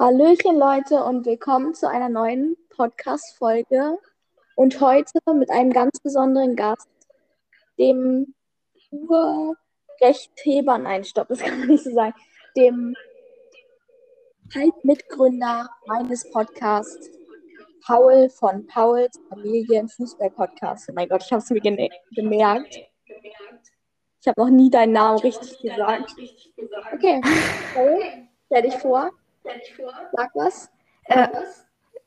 Hallöchen Leute und willkommen zu einer neuen Podcast-Folge und heute mit einem ganz besonderen Gast, dem Urrechtheber, nein, stopp, das kann man nicht so sagen, dem Halbmitgründer meines Podcasts, Paul von Pauls Familienfußball-Podcast. Oh mein Gott, ich habe es mir gemerkt. Ich habe noch nie deinen Namen richtig gesagt. Okay, Paul, stell dich vor. Sag was. Äh,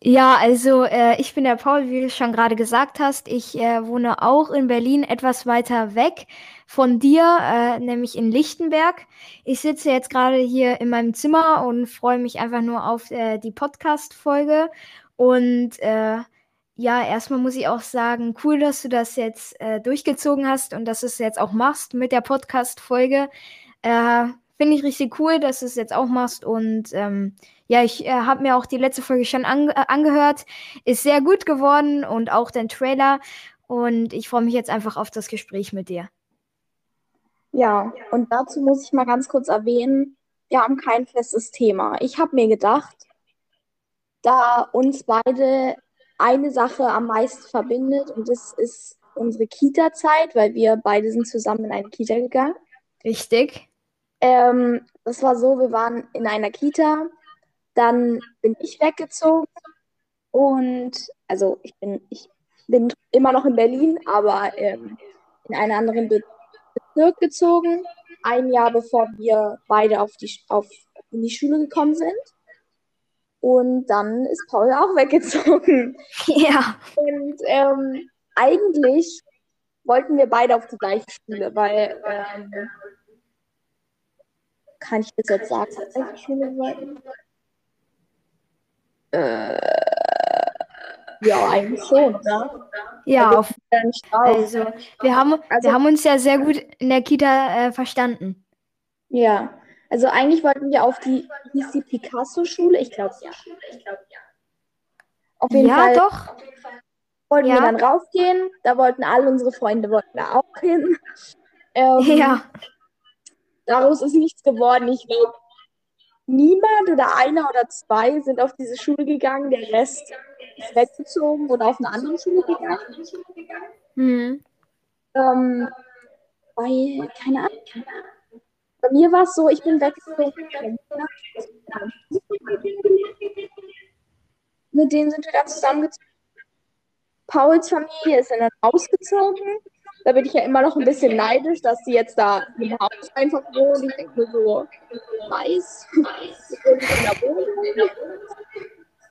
ja, also äh, ich bin der Paul, wie du schon gerade gesagt hast. Ich äh, wohne auch in Berlin, etwas weiter weg von dir, äh, nämlich in Lichtenberg. Ich sitze jetzt gerade hier in meinem Zimmer und freue mich einfach nur auf äh, die Podcast-Folge. Und äh, ja, erstmal muss ich auch sagen, cool, dass du das jetzt durchgezogen hast und dass du es jetzt auch machst mit der Podcast-Folge. Finde ich richtig cool, dass du es jetzt auch machst. Und ähm, ja, ich äh, habe mir auch die letzte Folge schon ange äh, angehört. Ist sehr gut geworden und auch den Trailer. Und ich freue mich jetzt einfach auf das Gespräch mit dir. Ja, und dazu muss ich mal ganz kurz erwähnen, wir haben kein festes Thema. Ich habe mir gedacht, da uns beide eine Sache am meisten verbindet und das ist unsere Kita-Zeit, weil wir beide sind zusammen in eine Kita gegangen. Richtig. Ähm, das war so, wir waren in einer Kita, dann bin ich weggezogen und also ich bin, ich bin immer noch in Berlin, aber ähm, in einen anderen Be Bezirk gezogen, ein Jahr bevor wir beide auf die, auf, in die Schule gekommen sind. Und dann ist Paul auch weggezogen. Ja. Und ähm, eigentlich wollten wir beide auf die gleiche Schule, weil ähm, kann ich das jetzt sagen, welche Schule wollten? Äh, ja, eigentlich schon, ne? Ja, auf, also wir haben, also, wir haben uns ja sehr gut in der Kita äh, verstanden. Ja, also eigentlich wollten wir auf die, hieß die Picasso-Schule? Ich glaube ja. Auf jeden ja, Fall. doch. Wollten ja. wir dann rausgehen, da wollten alle unsere Freunde wollten da auch hin. Ähm, ja. Daraus ist nichts geworden. Ich glaube, niemand oder einer oder zwei sind auf diese Schule gegangen. Der Rest ist weggezogen oder auf eine andere Schule gegangen. Mhm. Ähm, weil, keine Ahnung. Bei mir war es so, ich bin weggezogen. Mit denen sind wir dann zusammengezogen. Pauls Familie ist dann ausgezogen. Da bin ich ja immer noch ein bisschen neidisch, dass sie jetzt da im Haus einfach wohnen. Ich denke mir so, nice.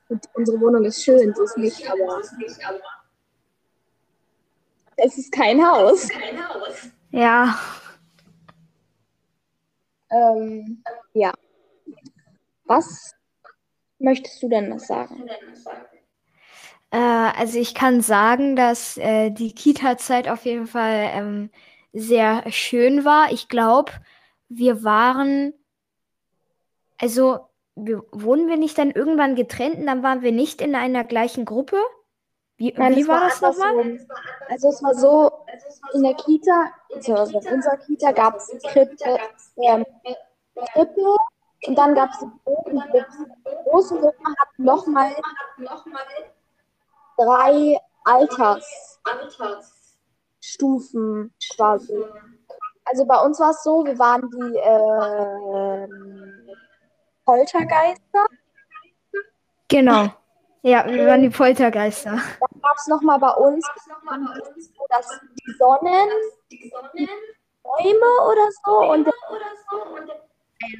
Und unsere Wohnung ist schön, so ist nicht, aber es ist kein Haus. Ja. Ähm, ja. Was möchtest du denn noch sagen? Äh, also ich kann sagen, dass äh, die Kita-Zeit auf jeden Fall ähm, sehr schön war. Ich glaube, wir waren, also wir, wurden wir nicht dann irgendwann getrennt und dann waren wir nicht in einer gleichen Gruppe? Wie, Nein, wie war, war das nochmal? Also es war so, in der Kita, also in unserer Kita gab es Krippe, ähm, Krippe und dann gab es die große Gruppe, hat nochmal drei Alters Altersstufen quasi. Also bei uns war es so, wir waren die äh, Poltergeister. Genau. Ja, wir waren die Poltergeister. Dann gab es nochmal bei uns, dass die Sonnen, die Bäume oder so und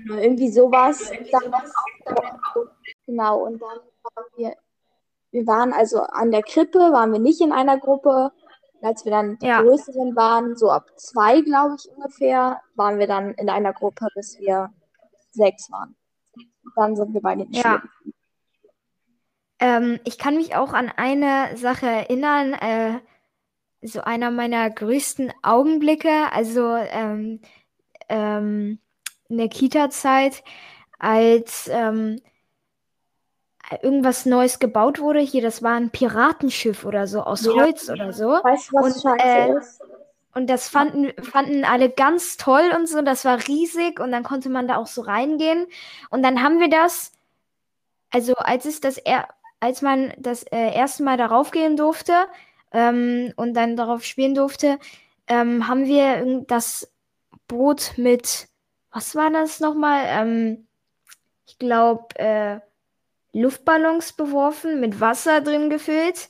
irgendwie sowas. Dann genau, und dann waren wir wir waren also an der Krippe, waren wir nicht in einer Gruppe. als wir dann die ja. größeren waren, so ab zwei, glaube ich ungefähr, waren wir dann in einer Gruppe, bis wir sechs waren. dann sind wir bei den ja. Ähm, ich kann mich auch an eine Sache erinnern, äh, so einer meiner größten Augenblicke, also ähm, ähm, in der Kita-Zeit, als ähm, irgendwas Neues gebaut wurde. Hier, das war ein Piratenschiff oder so aus ja. Holz oder so. Weißt du, was und, äh, ist? Und das fanden, fanden alle ganz toll und so. Das war riesig und dann konnte man da auch so reingehen. Und dann haben wir das also als es das er als man das äh, erste Mal darauf gehen durfte ähm, und dann darauf spielen durfte, ähm, haben wir das Boot mit, was war das nochmal? Ähm, ich glaube, äh, Luftballons beworfen, mit Wasser drin gefüllt.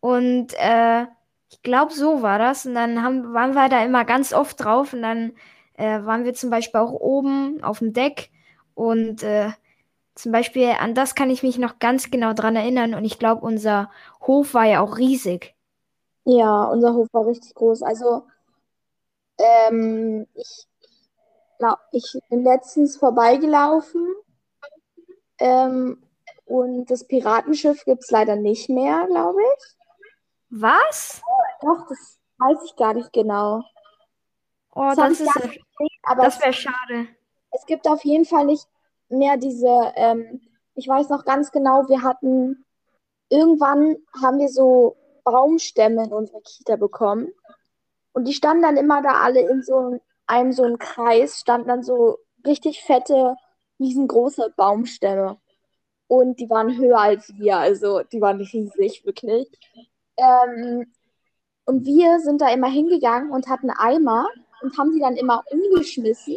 Und äh, ich glaube, so war das. Und dann haben, waren wir da immer ganz oft drauf. Und dann äh, waren wir zum Beispiel auch oben auf dem Deck. Und äh, zum Beispiel an das kann ich mich noch ganz genau dran erinnern. Und ich glaube, unser Hof war ja auch riesig. Ja, unser Hof war richtig groß. Also, ähm, ich, glaub, ich bin letztens vorbeigelaufen ähm, und das Piratenschiff gibt es leider nicht mehr, glaube ich. Was? Doch, das weiß ich gar nicht genau. Oh, Das das ist gesehen, aber das wäre schade. es gibt auf jeden Fall nicht mehr diese, ähm, ich weiß noch ganz genau, wir hatten, irgendwann haben wir so Baumstämme in unsere Kita bekommen und die standen dann immer da alle in so einem so einem Kreis, standen dann so richtig fette, riesengroße Baumstämme und die waren höher als wir, also die waren riesig, wirklich. Ähm, und wir sind da immer hingegangen und hatten Eimer und haben die dann immer umgeschmissen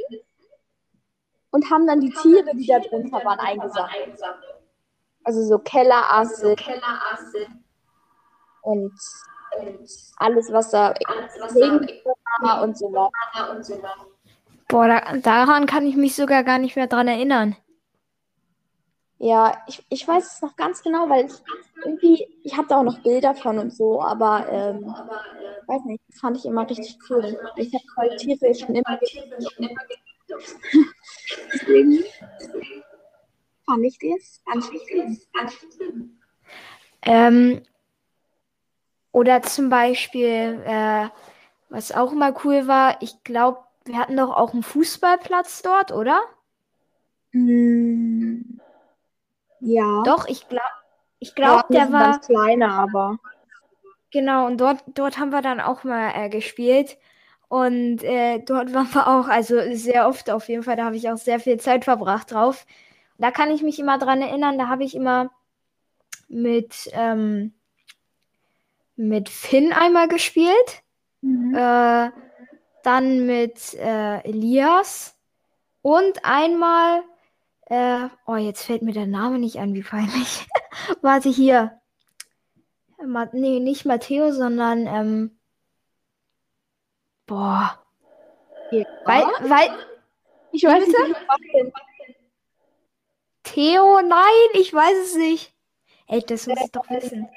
und haben dann die Tiere, die da drunter waren, eingesammelt. Also so Kellerasse und alles, was da war und so war. Boah, da, daran kann ich mich sogar gar nicht mehr dran erinnern. Ja, ich, ich weiß es noch ganz genau, weil ich irgendwie, ich habe da auch noch Bilder von und so, aber ähm, weiß nicht, das fand ich immer richtig cool. Ich habe halt Tiere schon immer. Deswegen fand ich das ganz wichtig. Ähm, oder zum Beispiel, äh, was auch immer cool war, ich glaube, wir hatten doch auch einen Fußballplatz dort, oder? Hm, ja, Doch, ich glaube, ich glaube, der war, ganz kleine, aber genau, und dort, dort haben wir dann auch mal äh, gespielt. Und äh, dort waren wir auch, also sehr oft auf jeden Fall, da habe ich auch sehr viel Zeit verbracht drauf. Da kann ich mich immer dran erinnern, da habe ich immer mit, ähm, mit Finn einmal gespielt. mhm. Äh, dann mit äh, Elias und einmal, äh, oh, jetzt fällt mir der Name nicht an, wie peinlich. Warte hier. Ma nee, nicht Matteo, sondern, ähm, boah. Ja. Weil, weil, Ich weiß bitte? nicht, Theo, nein, ich weiß es nicht. Ey, das muss ich doch wissen.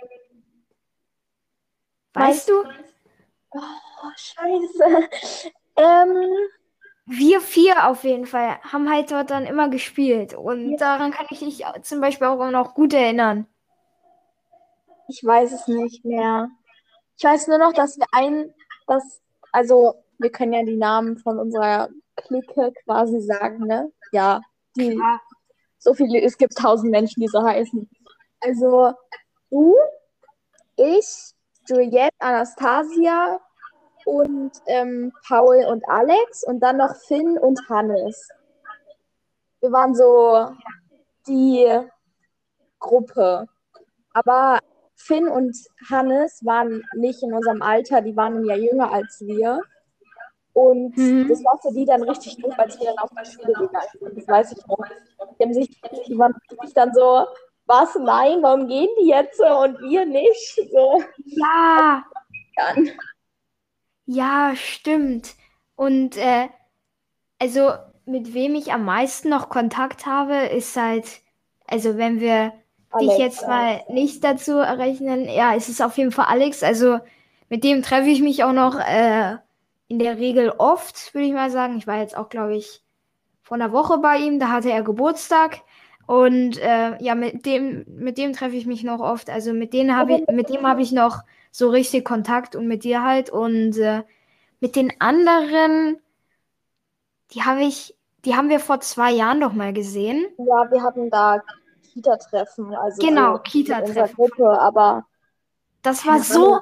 Weißt du? Oh, scheiße. Ähm, Wir vier auf jeden Fall haben halt dort dann immer gespielt. Und Ja. daran kann ich mich zum Beispiel auch noch gut erinnern. ich weiß es nicht mehr. Ich weiß nur noch, dass wir ein, dass, also wir können ja die Namen von unserer Clique quasi sagen, ne? Ja, die, Klar. so viele, es gibt tausend Menschen, die so heißen. Also du, ich, Juliette, Anastasia und ähm, Paul und Alex und dann noch Finn und Hannes. Wir waren so die Gruppe. Aber Finn und Hannes waren nicht in unserem Alter, die waren Jahr jünger als wir. Und Mhm. das war für die dann richtig doof, als wir dann auf die Schule gegangen sind. Das weiß ich noch. Die haben sich, die waren richtig dann so, was, nein, warum gehen die jetzt und wir nicht? So, Ja, dann. Ja, stimmt. Und äh, also mit wem ich am meisten noch Kontakt habe, ist halt, also wenn wir dich Alex, jetzt ja. mal nicht dazu rechnen, ja, es ist auf jeden Fall Alex. Also mit dem treffe ich mich auch noch äh, in der Regel oft, würde ich mal sagen. Ich war jetzt auch, glaube ich, vor einer Woche bei ihm, da hatte er Geburtstag. Und äh, ja, mit dem, mit dem treffe ich mich noch oft. Also mit denen habe ich, mit dem habe ich noch so richtig Kontakt und mit dir halt. Und äh, mit den anderen, die habe ich, die haben wir vor zwei Jahren doch mal gesehen. Ja, wir hatten da Kita-Treffen, also Genau, so Kita-Treffen. Gruppe, aber Das war so,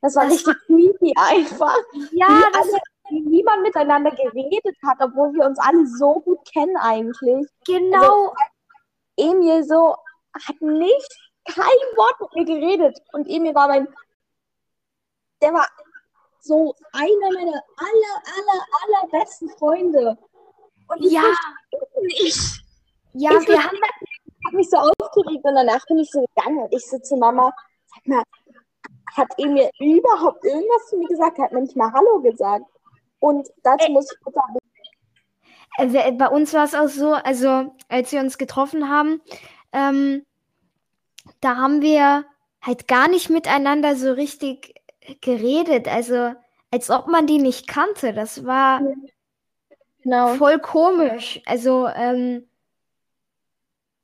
das war das richtig creepy einfach. ja, wie das alle, niemand miteinander geredet hat, obwohl wir uns alle so gut kennen eigentlich. genau, Emil so, hat nicht kein Wort mit mir geredet. Und Emil war mein, der war so einer meiner aller, aller, allerbesten Freunde. Und ich Ja. nicht. Ja, ich wir haben Ich habe mich so aufgeregt und danach bin ich so gegangen und ich so zu Mama, sag mal, hat Emil überhaupt irgendwas zu mir gesagt? Er hat mir nicht mal Hallo gesagt. Und dazu muss ich sagen, Also, äh, bei uns war es auch so, also als wir uns getroffen haben, ähm, da haben wir halt gar nicht miteinander so richtig geredet. Also als ob man die nicht kannte. Das war genau. voll komisch. Also ähm,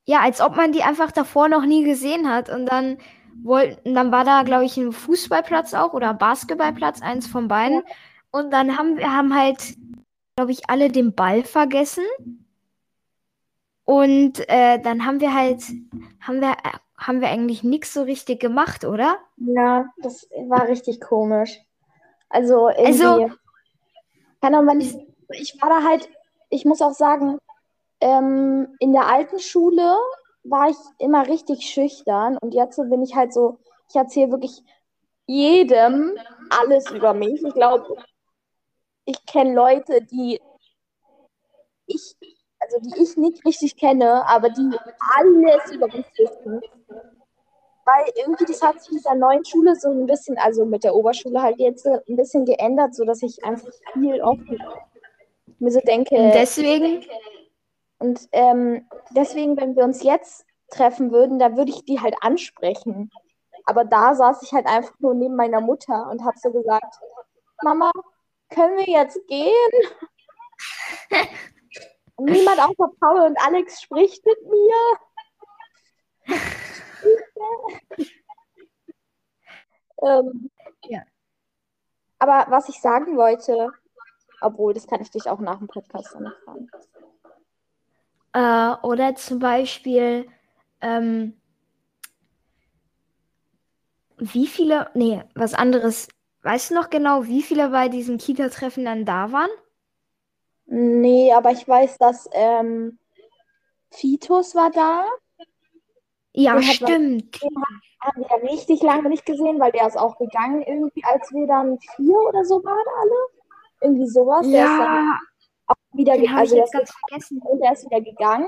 ja, als ob man die einfach davor noch nie gesehen hat. Und dann wollten, dann war da, glaube ich, ein Fußballplatz auch oder Basketballplatz, eins von beiden. Und dann haben wir haben halt, glaube ich, alle den Ball vergessen. Und äh, dann haben wir halt, haben wir, äh, haben wir eigentlich nichts so richtig gemacht, oder? Ja, das war richtig komisch. Also irgendwie, Also- keine Ahnung, ich, ich war da halt, ich muss auch sagen, ähm, in der alten Schule war ich immer richtig schüchtern und jetzt bin ich halt so, ich erzähle wirklich jedem alles über mich. Ich glaube, ich kenne Leute, die ich, also die ich nicht richtig kenne, aber die alles über mich wissen. Weil irgendwie das hat sich mit der neuen Schule so ein bisschen, also mit der Oberschule halt jetzt so ein bisschen geändert, sodass ich einfach viel offen mir so denke. Und deswegen, Und ähm, deswegen, wenn wir uns jetzt treffen würden, da würde ich die halt ansprechen. Aber da saß ich halt einfach nur neben meiner Mutter und habe so gesagt, Mama, können wir jetzt gehen? Niemand außer Paul und Alex spricht mit mir. ähm, Ja. Aber was ich sagen wollte, obwohl, das kann ich dich auch nach dem Podcast noch fragen. Äh, oder zum Beispiel, ähm, wie viele, nee, was anderes. Weißt du noch genau, wie viele bei diesem Kita-Treffen dann da waren? Nee, aber ich weiß, dass ähm, Fitus war da. Ja, Den hat man- stimmt. Haben wir ja richtig lange nicht gesehen, weil der ist auch gegangen irgendwie, als wir dann vier oder so waren alle. Irgendwie sowas. Der ist dann Ja, auch wieder den ich also der jetzt ist ganz vergessen. und der ist wieder gegangen.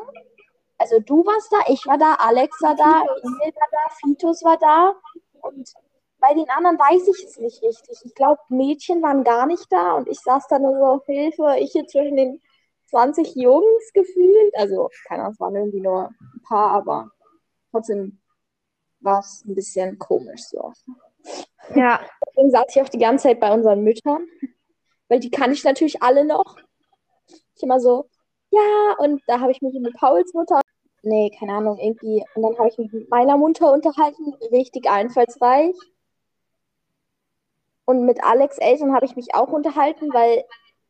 Also du warst da, ich war da, Alex war da, Emil war da, Fitus war da. Und bei den anderen weiß ich es nicht richtig. Ich glaube, Mädchen waren gar nicht da und ich saß da nur so, Hilfe, ich hier zwischen den 20 Jungs gefühlt. Also, keine Ahnung, es waren irgendwie nur ein paar, aber trotzdem war es ein bisschen komisch so. Ja, Deswegen saß ich auch die ganze Zeit bei unseren Müttern, weil die kann ich natürlich alle noch. Ich immer so, ja, und da habe ich mich mit Pauls Mutter, nee, keine Ahnung, irgendwie, und dann habe ich mich mit meiner Mutter unterhalten, richtig einfallsreich. Und mit Alex Eltern habe ich mich auch unterhalten, weil,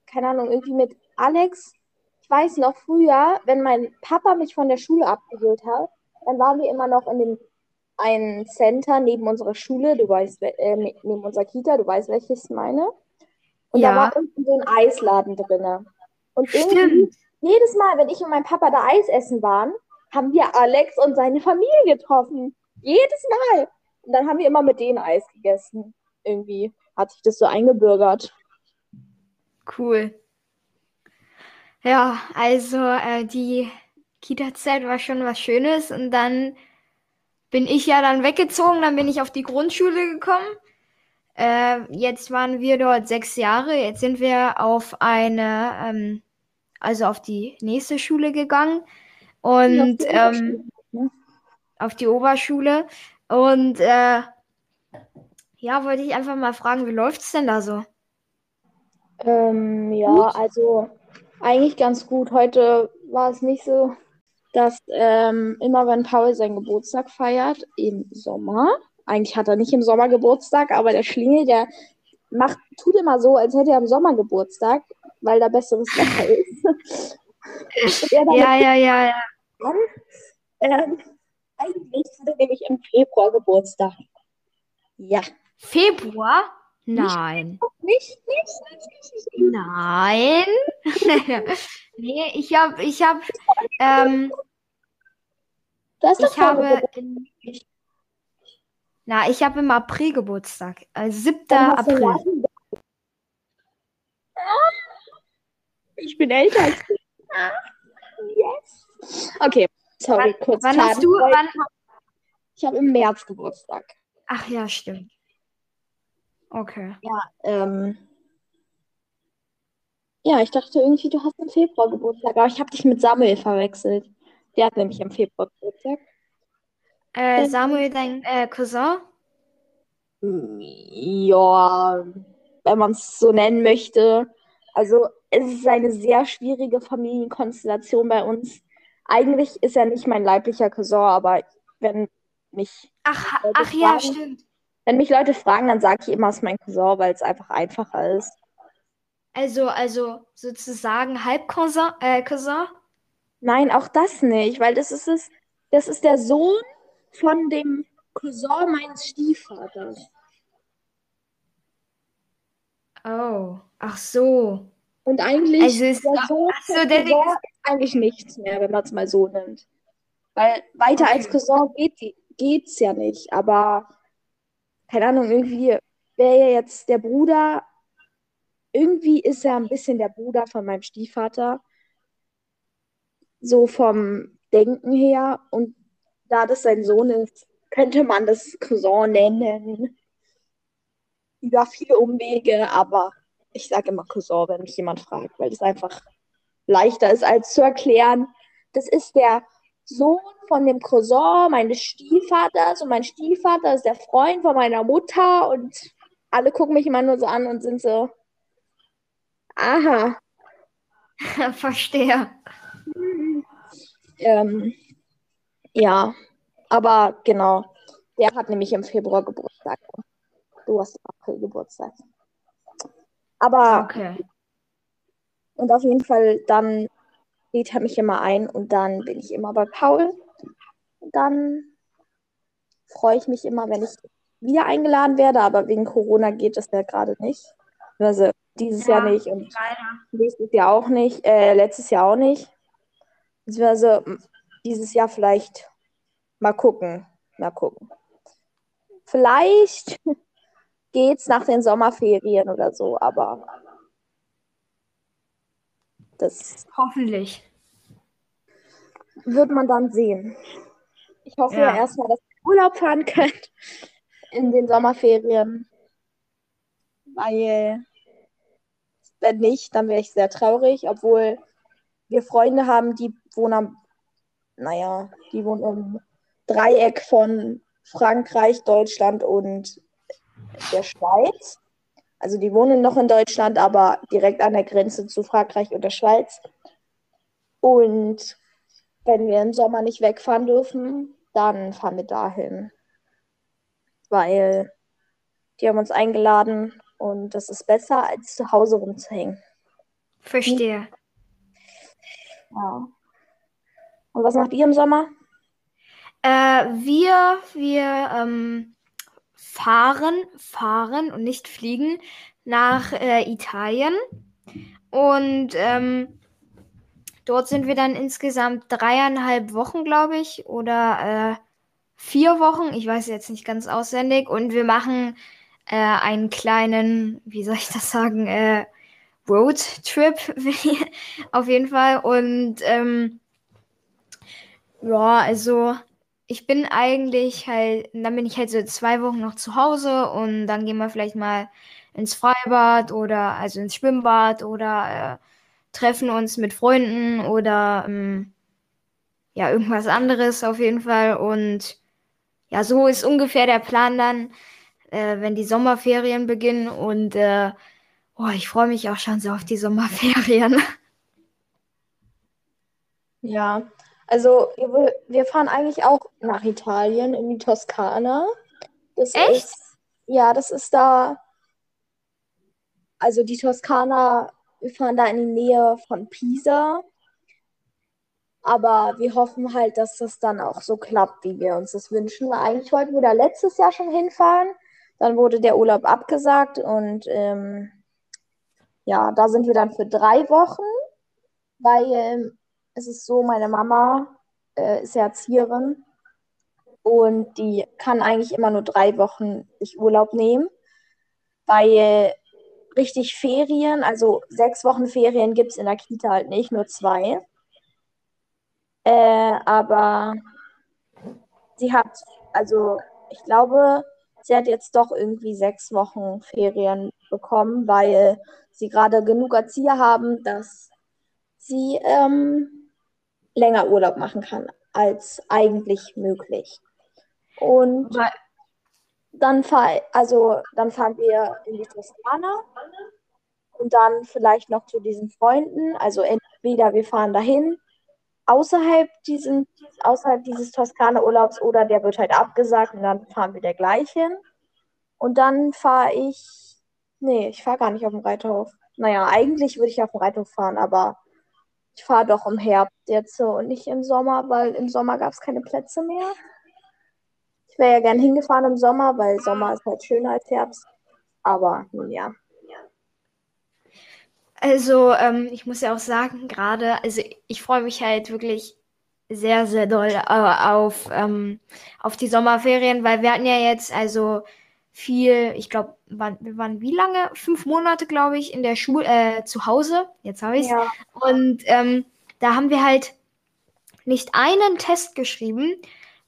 keine Ahnung, irgendwie mit Alex, ich weiß noch früher, wenn mein Papa mich von der Schule abgeholt hat, dann waren wir immer noch in dem einen Center neben unserer Schule, du weißt, äh, neben unserer Kita, du weißt, welches meine. Und da Ja. war unten so ein Eisladen drin. Und irgendwie, stimmt. jedes Mal, wenn ich und mein Papa da Eis essen waren, haben wir Alex und seine Familie getroffen. Jedes Mal. Und dann haben wir immer mit denen Eis gegessen. Irgendwie hat sich das so eingebürgert. Cool. Ja, also äh, die Kita-Zeit war schon was Schönes und dann bin ich ja dann weggezogen, dann bin ich auf die Grundschule gekommen. Äh, jetzt waren wir dort sechs Jahre, jetzt sind wir auf eine, ähm, also auf die nächste Schule gegangen und die ähm, auf die Oberschule und äh, ja, wollte ich einfach mal fragen, wie läuft's denn da so? Ähm, ja, Gut. also eigentlich ganz gut. Heute war es nicht so, dass ähm, immer wenn Paul seinen Geburtstag feiert, im Sommer, eigentlich hat er nicht im Sommer Geburtstag, aber der Schlingel, der macht, tut immer so, als hätte er im Sommer Geburtstag, weil da besseres Wetter ist. Ja, ja, ja, ja. an, ähm, eigentlich hat er nämlich im Februar Geburtstag. Ja. Februar? Nein. Nicht, nicht, nicht. Nein. nee, ich hab, ich hab, ähm, Ich habe in, na, ich habe im April Geburtstag. Also 7. Dann hast du April. einen Ich bin älter als du. Ah, Yes. Okay, sorry, kurz Wann hast du, wann, Ich habe im März Geburtstag. ach ja, stimmt. Okay. Ähm, ja, ich dachte irgendwie, du hast im Februar Geburtstag, aber ich habe dich mit Samuel verwechselt. Der hat nämlich im Februar Geburtstag. Äh, Ähm. Samuel, dein äh, Cousin? Ja, wenn man es so nennen möchte. Also es ist eine sehr schwierige Familienkonstellation bei uns. Eigentlich ist er nicht mein leiblicher Cousin, aber wenn mich, Ach, ach ja, stimmt. Wenn mich Leute fragen, dann sage ich immer, es ist mein Cousin, weil es einfach einfacher ist. Also, also sozusagen Halbcousin, äh, Cousin? Nein, auch das nicht, weil das ist es, das ist der Sohn von dem Cousin meines Stiefvaters. Oh, ach so. Und eigentlich Also ist, der Sohn so, der Cousin ist eigentlich nichts mehr, wenn man es mal so nimmt. Weil weiter als Okay. Cousin geht, geht's ja nicht. Aber keine Ahnung, irgendwie wäre ja jetzt der Bruder, irgendwie ist er ein bisschen der Bruder von meinem Stiefvater. So vom Denken her. Und da das sein Sohn ist, könnte man das Cousin nennen. Über viele Umwege, aber ich sage immer Cousin, wenn mich jemand fragt, weil es einfach leichter ist als zu erklären. Das ist der Sohn von dem Cousin meines Stiefvaters und mein Stiefvater ist der Freund von meiner Mutter und alle gucken mich immer nur so an und sind so, aha, Verstehe. ähm, ja, aber genau, der hat nämlich im Februar Geburtstag. Du hast im April Geburtstag. Aber Okay. Und auf jeden Fall, dann lädt er mich immer ein und dann bin ich immer bei Paul. Und dann freue ich mich immer, wenn ich wieder eingeladen werde, aber wegen Corona geht das ja gerade nicht. Also dieses Ja, Jahr nicht und Leider. nächstes Jahr auch nicht, äh, letztes Jahr auch nicht. Beziehungsweise m, dieses Jahr vielleicht mal gucken. Mal gucken. Vielleicht geht's nach den Sommerferien oder so, aber das Hoffentlich. wird man dann sehen. Ich hoffe ja, erstmal, dass ihr Urlaub fahren könnt in den Sommerferien. Weil, wenn nicht, dann wäre ich sehr traurig, obwohl wir Freunde haben, die wohnen am, naja, die wohnen im Dreieck von Frankreich, Deutschland und der Schweiz. Also die wohnen noch in Deutschland, aber direkt an der Grenze zu Frankreich und der Schweiz. Und wenn wir im Sommer nicht wegfahren dürfen, dann fahren wir dahin. Weil die haben uns eingeladen und das ist besser, als zu Hause rumzuhängen. Verstehe. Ja. Und was macht ihr im Sommer? Äh, wir, wir ähm, fahren, fahren und nicht fliegen nach äh, Italien. Und ähm, dort sind wir dann insgesamt dreieinhalb Wochen, glaube ich, oder äh, vier Wochen. Ich weiß jetzt nicht ganz auswendig. Und wir machen äh, einen kleinen, wie soll ich das sagen, äh, Roadtrip auf jeden Fall. Und ähm, ja, also ich bin eigentlich halt, dann bin ich halt so zwei Wochen noch zu Hause und dann gehen wir vielleicht mal ins Freibad oder also ins Schwimmbad oder äh, treffen uns mit Freunden oder ähm, ja, irgendwas anderes auf jeden Fall. Und ja, so ist ungefähr der Plan dann, äh, wenn die Sommerferien beginnen. Und äh, oh, ich freue mich auch schon so auf die Sommerferien. Ja, also wir, wir fahren eigentlich auch nach Italien, in die Toskana. Das Echt? ist, ja, das ist da, also die Toskana, wir fahren da in die Nähe von Pisa. Aber wir hoffen halt, dass das dann auch so klappt, wie wir uns das wünschen. Weil eigentlich wollten wir da letztes Jahr schon hinfahren. Dann wurde der Urlaub abgesagt und ähm, ja, da sind wir dann für drei Wochen, weil ähm, es ist so, meine Mama äh, ist ja Erzieherin und die kann eigentlich immer nur drei Wochen sich Urlaub nehmen, weil richtig Ferien, also sechs Wochen Ferien gibt es in der Kita halt nicht, nur zwei. Äh, aber sie hat, also ich glaube, sie hat jetzt doch irgendwie sechs Wochen Ferien bekommen, weil sie gerade genug Erzieher haben, dass sie ähm, länger Urlaub machen kann als eigentlich möglich. Und dann, fahr, also, dann fahren wir in die Toskana und dann vielleicht noch zu diesen Freunden. Also entweder wir fahren dahin außerhalb, diesen, außerhalb dieses Toskana-Urlaubs oder der wird halt abgesagt und dann fahren wir der gleich hin. Und dann fahre ich, nee, ich fahre gar nicht auf dem Reiterhof. Naja, eigentlich würde ich auf dem Reiterhof fahren, aber ich fahre doch im Herbst jetzt und nicht im Sommer, weil im Sommer gab es keine Plätze mehr. Ich wäre ja gern hingefahren im Sommer, weil Sommer ist halt schöner als Herbst. Aber nun ja. Also, ähm, ich muss ja auch sagen, gerade, also ich freue mich halt wirklich sehr, sehr doll äh, auf, ähm, auf die Sommerferien, weil wir hatten ja jetzt also viel, ich glaube, waren, wir waren wie lange? Fünf Monate, glaube ich, in der Schule, äh, zu Hause. Jetzt habe ich es. Ja. Und ähm, da haben wir halt nicht einen Test geschrieben,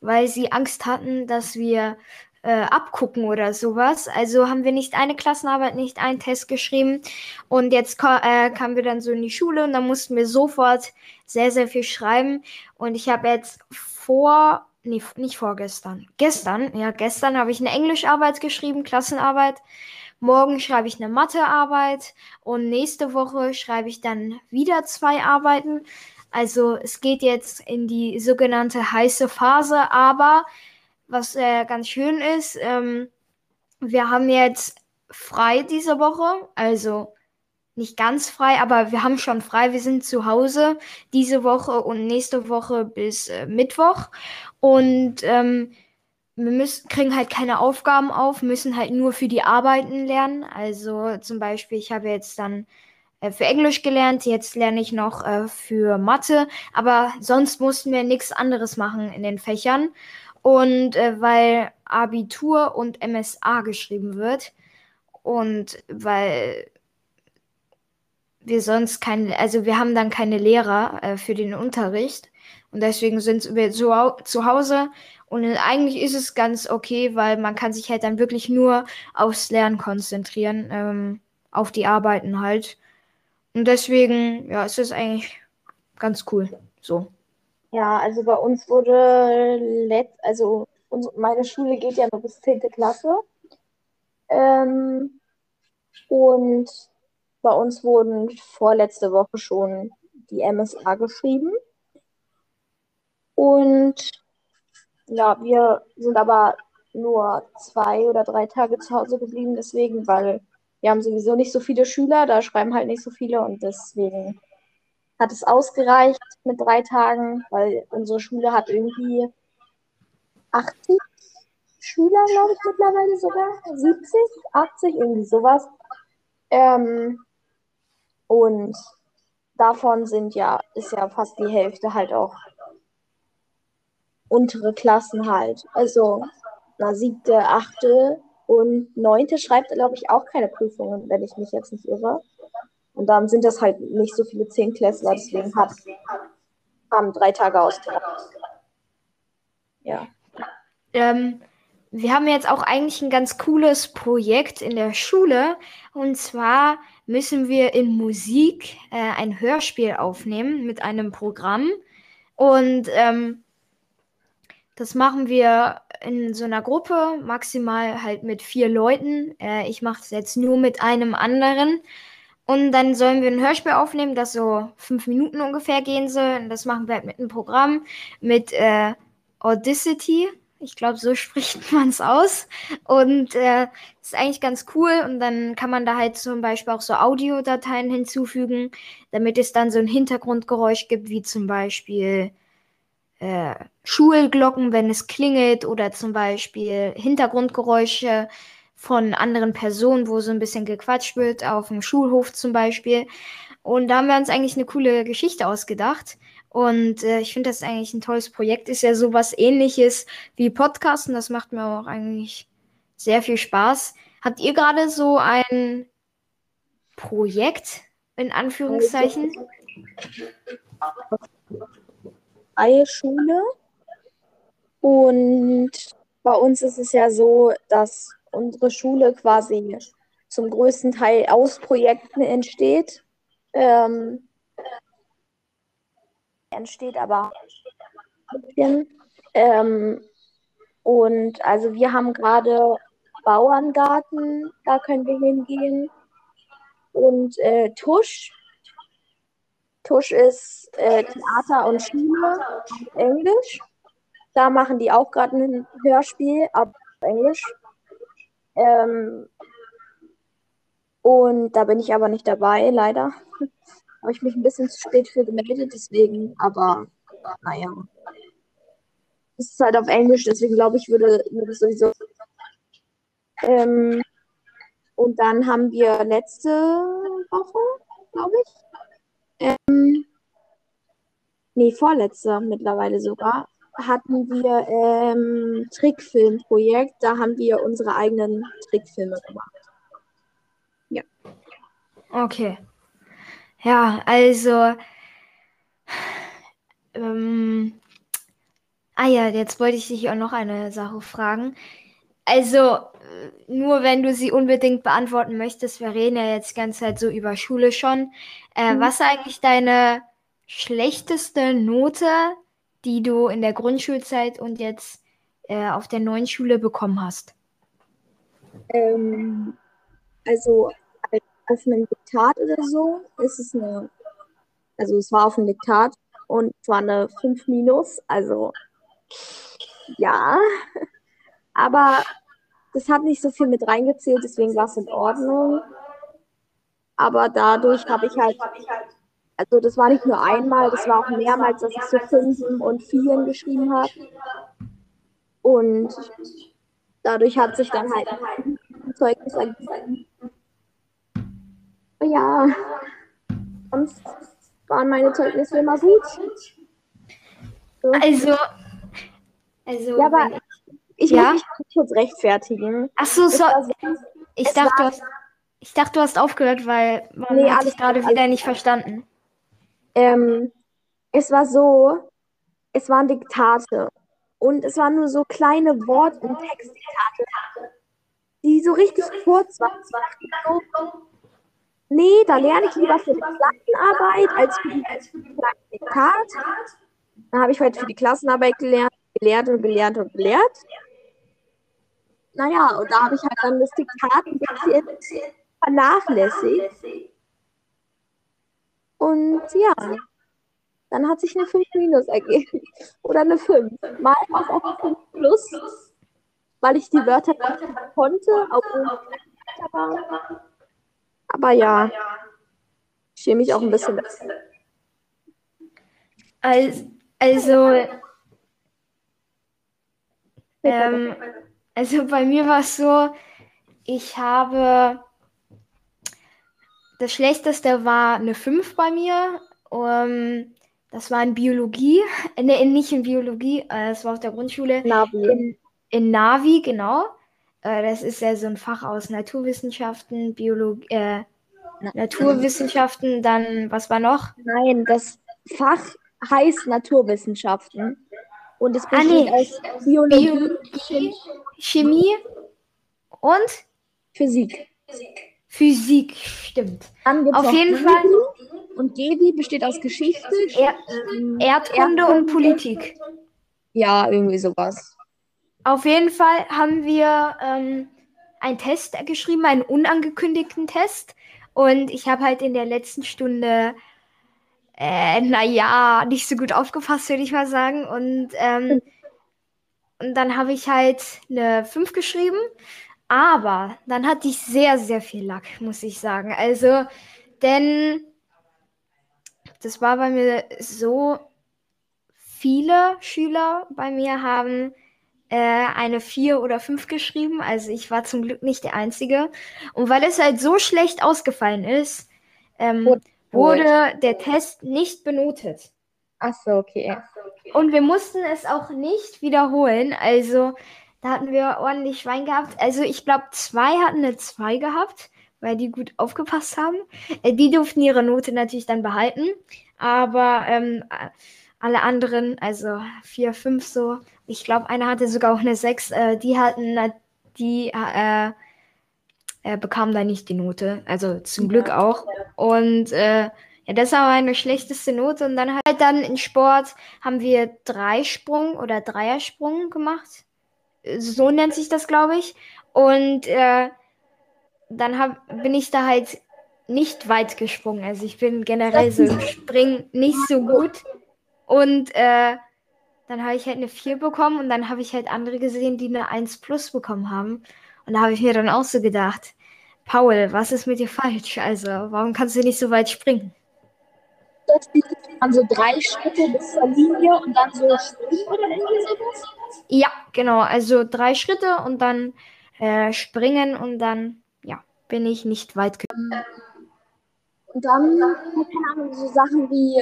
weil sie Angst hatten, dass wir äh, abgucken oder sowas. Also haben wir nicht eine Klassenarbeit, nicht einen Test geschrieben. Und jetzt äh, kamen wir dann so in die Schule und dann mussten wir sofort sehr, sehr viel schreiben. Und ich habe jetzt vor, nee, nicht vorgestern, gestern, ja, gestern habe ich eine Englischarbeit geschrieben, Klassenarbeit. Morgen schreibe ich eine Mathearbeit und nächste Woche schreibe ich dann wieder zwei Arbeiten. Also es geht jetzt in die sogenannte heiße Phase, aber was äh, ganz schön ist, ähm, wir haben jetzt frei diese Woche, also nicht ganz frei, aber wir haben schon frei. Wir sind zu Hause diese Woche und nächste Woche bis äh, Mittwoch und ähm, wir müssen, kriegen halt keine Aufgaben auf, müssen halt nur für die Arbeiten lernen. Also zum Beispiel, ich habe jetzt dann äh, für Englisch gelernt, jetzt lerne ich noch äh, für Mathe, aber sonst mussten wir nichts anderes machen in den Fächern. Und äh, weil Abitur und MSA geschrieben wird und weil wir sonst keine, also wir haben dann keine Lehrer äh, für den Unterricht und deswegen sind wir zu, zu Hause und eigentlich ist es ganz okay, weil man kann sich halt dann wirklich nur aufs Lernen konzentrieren, ähm, auf die Arbeiten halt. Und deswegen, ja, es ist eigentlich ganz cool. So. Ja, also bei uns wurde letzt, also meine Schule geht ja nur bis 10. Klasse. Ähm, und bei uns wurden vorletzte Woche schon die MSA geschrieben. Und ja, wir sind aber nur zwei oder drei Tage zu Hause geblieben, deswegen, weil wir haben sowieso nicht so viele Schüler, da schreiben halt nicht so viele und deswegen hat es ausgereicht mit drei Tagen, weil unsere Schule hat irgendwie 80 Schüler, glaube ich, mittlerweile sogar. 70, 80, irgendwie sowas. Ähm, und davon sind ja, ist ja fast die Hälfte halt auch untere Klassen halt. Also na, siebte, achte und neunte schreibt, glaube ich, auch keine Prüfungen, wenn ich mich jetzt nicht irre. Und dann sind das halt nicht so viele Zehnklässler, deswegen hat, haben drei Tage ausgebracht. Ja. Ähm, wir haben jetzt auch eigentlich ein ganz cooles Projekt in der Schule. Und zwar müssen wir in Musik äh, ein Hörspiel aufnehmen mit einem Programm. Und ähm, das machen wir in so einer Gruppe, maximal halt mit vier Leuten. Äh, ich mache es jetzt nur mit einem anderen. Und dann sollen wir ein Hörspiel aufnehmen, das so fünf Minuten ungefähr gehen soll. Und das machen wir halt mit einem Programm mit äh, Audacity. Ich glaube, so spricht man es aus. Und äh, ist eigentlich ganz cool. Und dann kann man da halt zum Beispiel auch so Audiodateien hinzufügen, damit es dann so ein Hintergrundgeräusch gibt, wie zum Beispiel äh, Schulglocken, wenn es klingelt, oder zum Beispiel Hintergrundgeräusche von anderen Personen, wo so ein bisschen gequatscht wird, auf dem Schulhof zum Beispiel. Und da haben wir uns eigentlich eine coole Geschichte ausgedacht. Und äh, ich finde das eigentlich ein tolles Projekt. Ist ja sowas ähnliches wie Podcasten. Das macht mir auch eigentlich sehr viel Spaß. Habt ihr gerade so ein Projekt in Anführungszeichen? Freie Schule. Und bei uns ist es ja so, dass unsere Schule quasi zum größten Teil aus Projekten entsteht. Ähm, entsteht aber ähm, und also wir haben gerade Bauerngarten, da können wir hingehen. Und äh, Tusch. Tusch ist äh, Theater und Schule auf Englisch. Da machen die auch gerade ein Hörspiel auf Englisch. Ähm, und da bin ich aber nicht dabei, leider. Habe ich mich ein bisschen zu spät für gemeldet, deswegen, aber naja. Es ist halt auf Englisch, deswegen glaube ich, würde, würde es sowieso. Ähm, und dann haben wir letzte Woche, glaube ich, ähm, nee, vorletzte mittlerweile sogar, hatten wir ähm, Trickfilmprojekt. Da haben wir unsere eigenen Trickfilme gemacht. Ja. Okay. Ja, also. Ähm, ah ja, jetzt wollte ich dich auch noch eine Sache fragen. Also, nur wenn du sie unbedingt beantworten möchtest, wir reden ja jetzt die ganze Zeit so über Schule schon. Äh, mhm. Was ist eigentlich deine schlechteste Note, die du in der Grundschulzeit und jetzt äh, auf der neuen Schule bekommen hast? Ähm, also auf einem Diktat oder so ist es eine, also es war auf einem Diktat und es war eine 5 minus, also ja, aber das hat nicht so viel mit reingezählt, deswegen war es in Ordnung. Aber dadurch habe ich halt, also das war nicht nur einmal, das war auch mehrmals, dass ich so Fünfen und Vieren geschrieben habe. Und dadurch hat sich dann halt ein Zeugnis ergeben. Ja, sonst waren meine Zeugnisse immer gut. So. Also, also. Ja, aber ich ja? muss mich kurz rechtfertigen. Ach so, so. Ich dachte, du hast, ich dachte, du hast aufgehört, weil man nee, hat sich gerade wieder nicht verstanden. Ähm, es war so, es waren Diktate. Und es waren nur so kleine Wort- und Textdiktate, die so richtig kurz waren. Nee, da lerne ich lieber für die Klassenarbeit als für die, als für die Diktat. Dann habe ich heute für die Klassenarbeit gelernt, gelernt und gelernt und gelernt. Naja, und da habe ich halt dann das Diktat ein bisschen vernachlässigt. Und ja, dann hat sich eine 5 minus ergeben. Oder eine 5. Mal war es auch eine 5 plus, weil ich die Wörter nicht konnte, obwohl ich war. Aber ja, ich schäme mich auch ein bisschen. Also, also ähm, also bei mir war es so, ich habe das Schlechteste war eine 5 bei mir. Um, das war in Biologie. Ne, nicht in Biologie, äh, das war auf der Grundschule. Navi. In, in Navi, genau. Äh, das ist ja so ein Fach aus Naturwissenschaften, Biologie, äh, Naturwissenschaften, dann, was war noch? Nein, das Fach heißt Naturwissenschaften. Und es besteht ah, nee. aus Biologie, Biologie, Chemie und Physik. Physik, stimmt. Auf jeden Fall. Und Gebi besteht aus Geschichte, er Erdkunde, Erdkunde und Politik. Ja, irgendwie sowas. Auf jeden Fall haben wir ähm, einen Test geschrieben, einen unangekündigten Test. Und ich habe halt in der letzten Stunde äh, naja, nicht so gut aufgepasst, würde ich mal sagen. Und, ähm, und dann habe ich halt eine 5 geschrieben. Aber dann hatte ich sehr, sehr viel Lack, muss ich sagen. Also, denn das war bei mir so, viele Schüler bei mir haben äh, eine 4 oder 5 geschrieben. Also ich war zum Glück nicht der Einzige. Und weil es halt so schlecht ausgefallen ist, ähm, wurde der Test nicht benotet. Ach so, okay. Und wir mussten es auch nicht wiederholen. Also da hatten wir ordentlich Schwein gehabt. Also ich glaube, zwei hatten eine 2 gehabt, weil die gut aufgepasst haben. Äh, die durften ihre Note natürlich dann behalten. Aber ähm, alle anderen, also vier, fünf so, ich glaube, einer hatte sogar auch eine 6, äh, die hatten, die äh, äh, bekamen da nicht die Note. Also zum Glück auch. Und äh, ja, das war meine schlechteste Note. Und dann halt dann in Sport haben wir Dreisprung oder Dreiersprung gemacht. So nennt sich das, glaube ich. Und äh, dann hab, bin ich da halt nicht weit gesprungen. Also ich bin generell so im Springen nicht so gut. Und äh, dann habe ich halt eine 4 bekommen und dann habe ich halt andere gesehen, die eine 1 plus bekommen haben. Und da habe ich mir dann auch so gedacht, Paul, was ist mit dir falsch? Also, warum kannst du nicht so weit springen? Das an so drei Schritte bis zur Linie und dann so springen oder irgendwie sowas? Ja, genau. Also drei Schritte und dann äh, springen und dann, ja, bin ich nicht weit gekommen. Und dann, keine Ahnung, so Sachen wie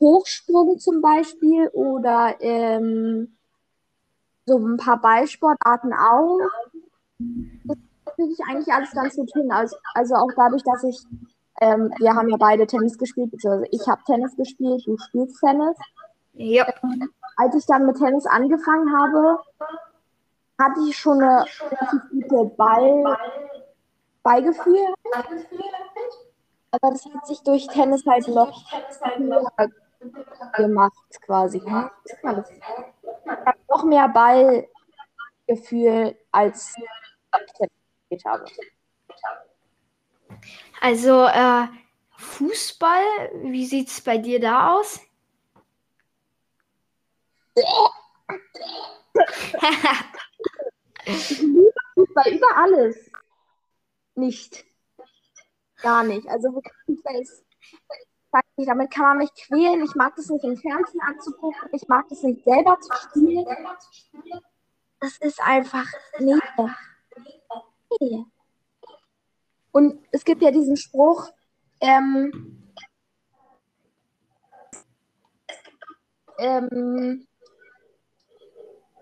Hochsprung zum Beispiel oder ähm, so ein paar Ballsportarten auch. Das kriege ich eigentlich alles ganz gut hin. Also, also auch dadurch, dass ich, ähm, wir haben ja beide Tennis gespielt, beziehungsweise ich habe Tennis gespielt, du spielst Tennis. Ja. Als ich dann mit Tennis angefangen habe, hatte ich schon eine relativ gute Ball. Aber das hat sich durch Tennis halt noch gemacht, quasi. Ich habe noch mehr Ballgefühl als ich habe. Also äh, Fußball, wie sieht es bei dir da aus? ich liebe Fußball über alles. Nicht. Gar nicht. Also Fußball nicht, damit kann man mich quälen. Ich mag das nicht im Fernsehen anzugucken. Ich mag das nicht selber zu spielen. Das ist einfach nee. nee. Und es gibt ja diesen Spruch, ähm, ähm,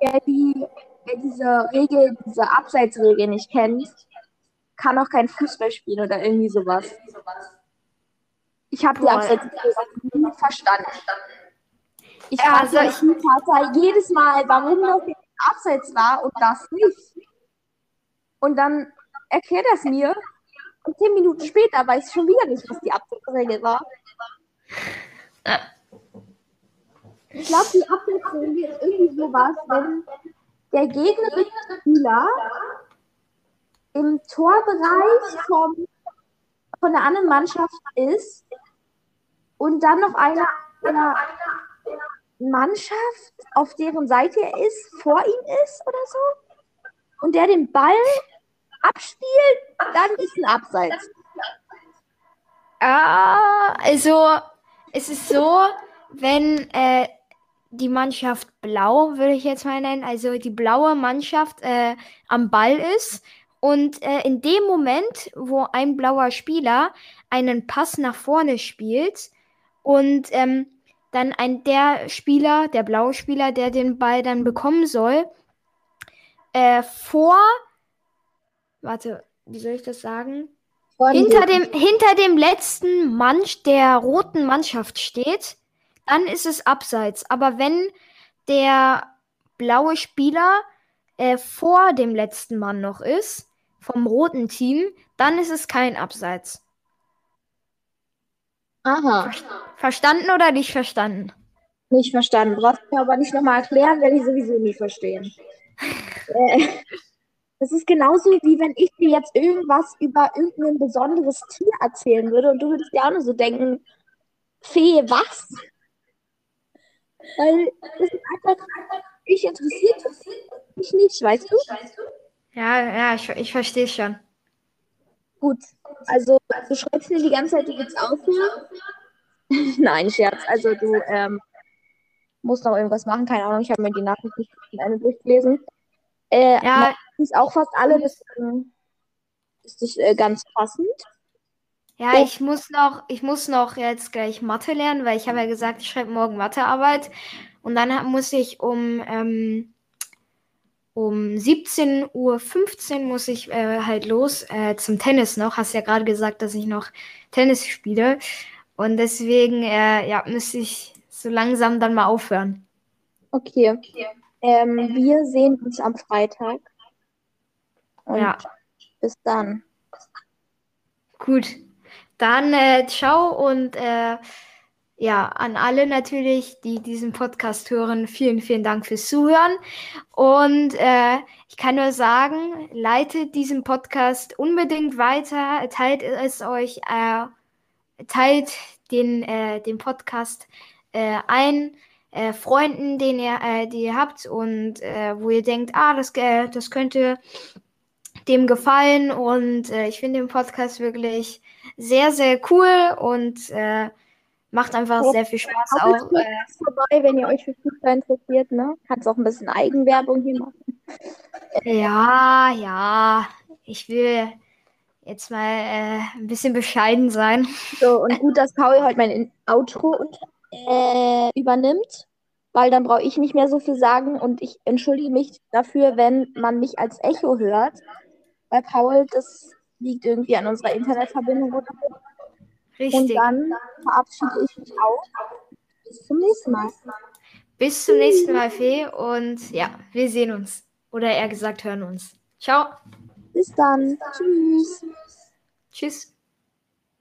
wer, die, wer diese Regel, diese Abseitsregel nicht kennt, kann auch kein Fußball spielen oder irgendwie sowas. Ich habe die Abseitsregel nie verstanden. Ich ja, also ich Vater jedes Mal, warum das Abseits war und das nicht. Und dann erklärt er es mir und zehn Minuten später weiß ich schon wieder nicht, was die Abseitsregel war. Ich glaube, die Abseitsregel ist irgendwie sowas, wenn der gegnerische Spieler im Torbereich vom, von der anderen Mannschaft ist und dann noch einer, einer Mannschaft, auf deren Seite er ist, vor ihm ist oder so und der den Ball abspielt, dann ist ein Abseits. Ah, also es ist so, wenn äh, die Mannschaft blau, würde ich jetzt mal nennen, also die blaue Mannschaft äh, am Ball ist und äh, in dem Moment, wo ein blauer Spieler einen Pass nach vorne spielt und ähm, dann ein der Spieler, der blaue Spieler, der den Ball dann bekommen soll, äh, vor, warte, wie soll ich das sagen? hinter dem, hinter dem letzten Mann der roten Mannschaft steht, dann ist es abseits. Aber wenn der blaue Spieler äh, vor dem letzten Mann noch ist, vom roten Team, dann ist es kein Abseits. Aha. Verstanden oder nicht verstanden? Nicht verstanden. Brauchst du mir aber nicht nochmal erklären, werde ich sowieso nie verstehen. das ist genauso wie wenn ich dir jetzt irgendwas über irgendein besonderes Tier erzählen würde und du würdest dir auch nur so denken, Fee, was? Weil das ist einfach, ich interessiert mich nicht, weißt du? Ja, ja, ich, ich verstehe schon. Gut, also du schreibst mir die ganze Zeit, du willst aufhören. Nein, Scherz. Also du ähm, musst noch irgendwas machen, keine Ahnung, ich habe mir die Nachricht nicht durchgelesen. Äh, ja. Ist auch fast alle, das ähm, ist äh, ganz passend. Ja, Oh. ich muss noch, ich muss noch jetzt gleich Mathe lernen, weil ich habe ja gesagt, ich schreibe morgen Mathearbeit. Und dann muss ich um, ähm, um 17.15 Uhr muss ich äh, halt los äh, zum Tennis noch. Hast ja gerade gesagt, dass ich noch Tennis spiele. Und deswegen, äh, ja, müsste ich so langsam dann mal aufhören. Okay. Ähm, wir sehen uns am Freitag. Und Ja. bis dann. Gut, dann äh, ciao und äh, ja, an alle natürlich, die diesen Podcast hören, vielen, vielen Dank fürs Zuhören. Und äh, ich kann nur sagen, leitet diesen Podcast unbedingt weiter, teilt es euch, äh, teilt den, äh, den Podcast äh, ein. Äh, Freunden, den ihr, äh, die ihr habt und äh, wo ihr denkt, ah, das, das könnte dem gefallen und äh, ich finde den Podcast wirklich sehr, sehr cool und äh, macht einfach Ja. sehr viel Spaß Auch auch. Äh, vorbei, wenn ihr euch für Fußball interessiert, ne? Kannst auch ein bisschen Eigenwerbung hier machen. ja, ja, ich will jetzt mal äh, ein bisschen bescheiden sein. So, und gut, dass Paul heute mein In- Outro und, äh, übernimmt, weil dann brauche ich nicht mehr so viel sagen und ich entschuldige mich dafür, wenn man mich als Echo hört, weil Paul, das liegt irgendwie an unserer Internetverbindung oder so. Und Richtig. dann verabschiede ich mich auch. Bis zum nächsten Mal. Bis zum nächsten Mal, Fee. Und ja, wir sehen uns. Oder eher gesagt, hören uns. Ciao. Bis dann. Tschüss. Tschüss.